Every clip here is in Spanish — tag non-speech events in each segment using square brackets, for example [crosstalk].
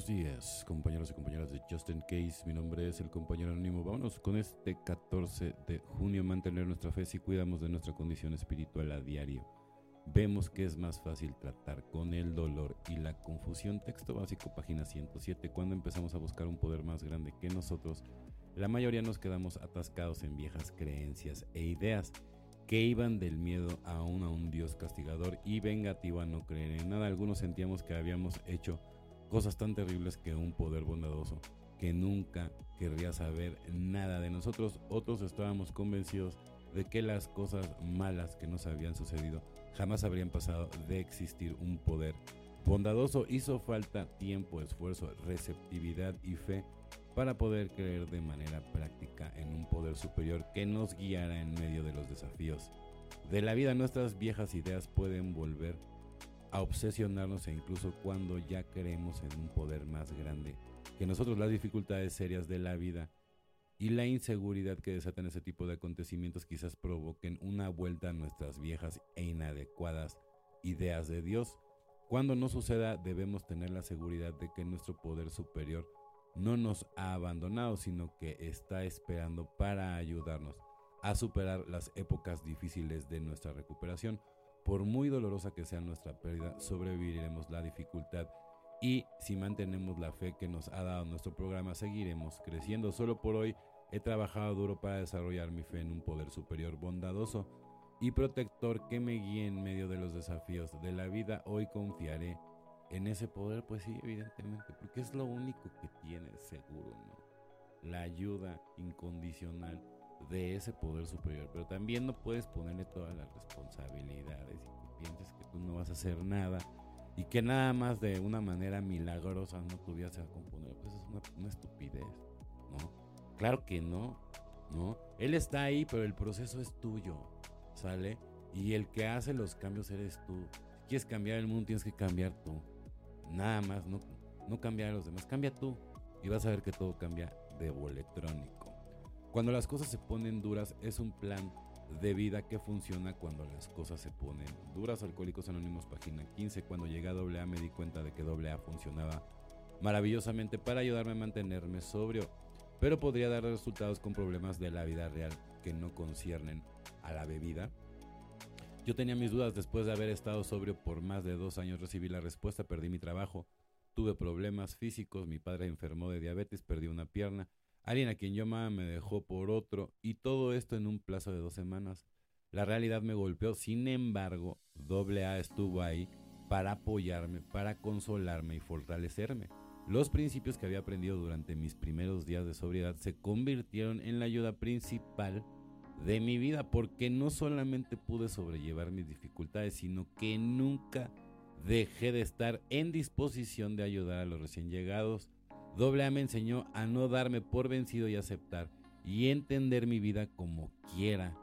buenos días, compañeros y compañeras de Justin Case. Mi nombre es el compañero anónimo. Vámonos con este 14 de junio, mantener nuestra fe si cuidamos de nuestra condición espiritual a diario. Vemos que es más fácil tratar con el dolor y la confusión. Texto básico, página 107. Cuando empezamos a buscar un poder más grande que nosotros, la mayoría nos quedamos atascados en viejas creencias e ideas que iban del miedo aún a un Dios castigador y vengativo a no creer en nada. Algunos sentíamos que habíamos hecho cosas tan terribles que un poder bondadoso que nunca querría saber nada de nosotros. Otros estábamos convencidos de que las cosas malas que nos habían sucedido jamás habrían pasado de existir un poder bondadoso. Hizo falta tiempo, esfuerzo, receptividad y fe para poder creer de manera práctica en un poder superior que nos guiara en medio de los desafíos de la vida. Nuestras viejas ideas pueden volver a obsesionarnos e incluso cuando ya creemos en un poder más grande que nosotros las dificultades serias de la vida y la inseguridad que desatan ese tipo de acontecimientos quizás provoquen una vuelta a nuestras viejas e inadecuadas ideas de Dios. Cuando no suceda debemos tener la seguridad de que nuestro poder superior no nos ha abandonado, sino que está esperando para ayudarnos a superar las épocas difíciles de nuestra recuperación por muy dolorosa que sea nuestra pérdida, sobreviviremos la dificultad y si mantenemos la fe que nos ha dado nuestro programa, seguiremos creciendo. Solo por hoy he trabajado duro para desarrollar mi fe en un poder superior bondadoso y protector que me guíe en medio de los desafíos de la vida. Hoy confiaré en ese poder, pues sí, evidentemente, porque es lo único que tiene seguro, ¿no? La ayuda incondicional de ese poder superior, pero también no puedes ponerle todas las responsabilidades y que pienses que tú no vas a hacer nada y que nada más de una manera milagrosa no tuviera a componer, pues es una, estupidez, ¿no? Claro que no, ¿no? Él está ahí, pero el proceso es tuyo, ¿sale? Y el que hace los cambios eres tú. Si quieres cambiar el mundo, tienes que cambiar tú. Nada más, no, no cambiar a los demás, cambia tú y vas a ver que todo cambia de electrónico. Cuando las cosas se ponen duras es un plan de vida que funciona cuando las cosas se ponen duras. Alcohólicos Anónimos, página 15. Cuando llegué a AA me di cuenta de que AA funcionaba maravillosamente para ayudarme a mantenerme sobrio, pero podría dar resultados con problemas de la vida real que no conciernen a la bebida. Yo tenía mis dudas después de haber estado sobrio por más de dos años. Recibí la respuesta, perdí mi trabajo, tuve problemas físicos, mi padre enfermó de diabetes, perdí una pierna Alguien a quien yo amaba me dejó por otro y todo esto en un plazo de dos semanas. La realidad me golpeó, sin embargo, AA estuvo ahí para apoyarme, para consolarme y fortalecerme. Los principios que había aprendido durante mis primeros días de sobriedad se convirtieron en la ayuda principal de mi vida porque no solamente pude sobrellevar mis dificultades, sino que nunca dejé de estar en disposición de ayudar a los recién llegados, Doble A me enseñó a no darme por vencido y aceptar y entender mi vida como quiera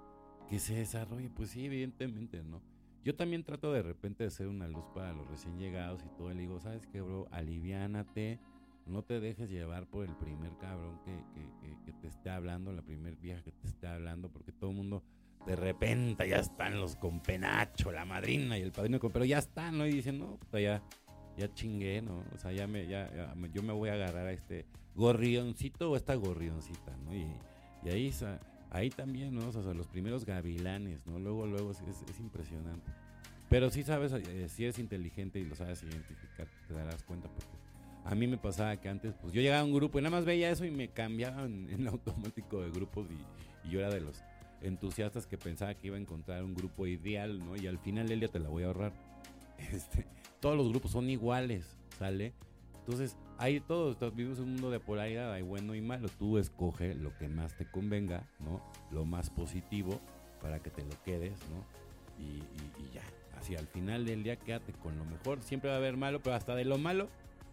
que se desarrolle. Pues sí, evidentemente, ¿no? Yo también trato de repente de ser una luz para los recién llegados y todo. Le digo, ¿sabes qué, bro? Aliviánate. No te dejes llevar por el primer cabrón que, que, te esté hablando, la primer vieja que te esté hablando, porque todo el mundo de repente ya están los con penacho, la madrina y el padrino, pero ya están, ¿no? Y dicen, no, puta, ya ya chingué, ¿no? O sea, ya me, ya, yo me voy a agarrar a este gorrioncito o esta gorrioncita, ¿no? Y, ahí, ahí también, ¿no? O sea, los primeros gavilanes, ¿no? Luego, luego es, impresionante. Pero sí sabes, eh, si eres inteligente y lo sabes identificar, te darás cuenta porque a mí me pasaba que antes, pues yo llegaba a un grupo y nada más veía eso y me cambiaba [laughs] en, automático de grupos y, y, yo era de los entusiastas que pensaba que iba a encontrar un grupo ideal, ¿no? Y al final del día te la voy a ahorrar. [laughs] Este, todos los grupos son iguales, ¿sale? Entonces, hay todos, vivimos en un mundo de polaridad, hay bueno y malo. Tú escoge lo que más te convenga, ¿no? Lo más positivo para que te lo quedes, ¿no? Y, ya, así al final del día quédate con lo mejor. Siempre va a haber malo, pero hasta de lo malo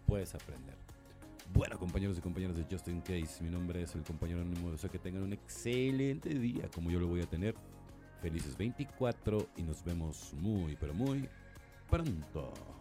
puedes aprender. Bueno, compañeros y compañeras de Justin Case, mi nombre es el compañero anónimo. Deseo que tengan un excelente día como yo lo voy a tener. Felices 24 y nos vemos muy, pero muy pronto.